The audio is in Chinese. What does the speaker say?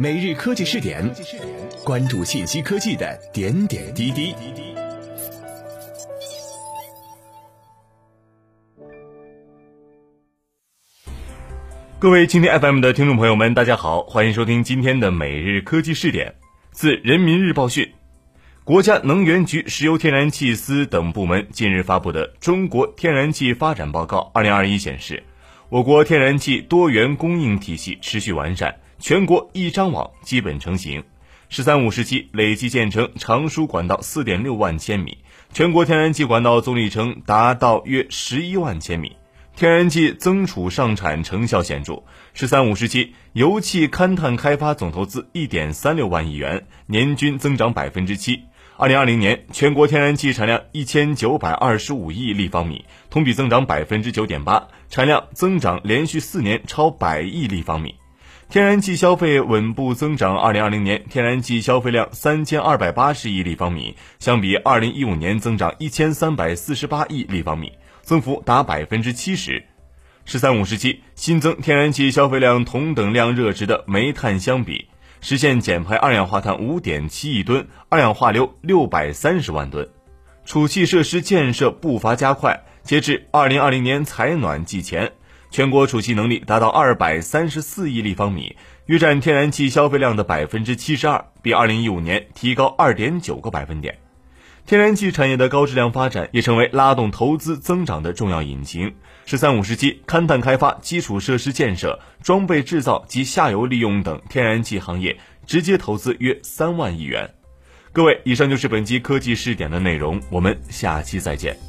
每日科技试点，关注信息科技的点点滴滴。各位蜻蜓 FM 的听众朋友们，大家好，欢迎收听今天的每日科技试点。自人民日报讯，国家能源局石油天然气司等部门近日发布的《中国天然气发展报告（二零二一）》显示，我国天然气多元供应体系持续完善。全国一张网基本成型，“十三五”时期累计建成长输管道四点六万千米，全国天然气管道总里程达到约十一万千米，天然气增储上产成效显著。“十三五”时期油气勘探开发总投资一点三六万亿元，年均增长百分之七。二零二零年全国天然气产量一千九百二十五亿立方米，同比增长百分之九点八，产量增长连续四年超百亿立方米。天然气消费稳步增长。二零二零年天然气消费量三千二百八十亿立方米，相比二零一五年增长一千三百四十八亿立方米，增幅达百分之七十。十三五时期新增天然气消费量同等量热值的煤炭相比，实现减排二氧化碳五点七亿吨，二氧化硫六百三十万吨。储气设施建设步伐加快，截至二零二零年采暖季前。全国储气能力达到二百三十四亿立方米，约占天然气消费量的百分之七十二，比二零一五年提高二点九个百分点。天然气产业的高质量发展也成为拉动投资增长的重要引擎。“十三五”时期，勘探开发、基础设施建设、装备制造及下游利用等天然气行业直接投资约三万亿元。各位，以上就是本期科技试点的内容，我们下期再见。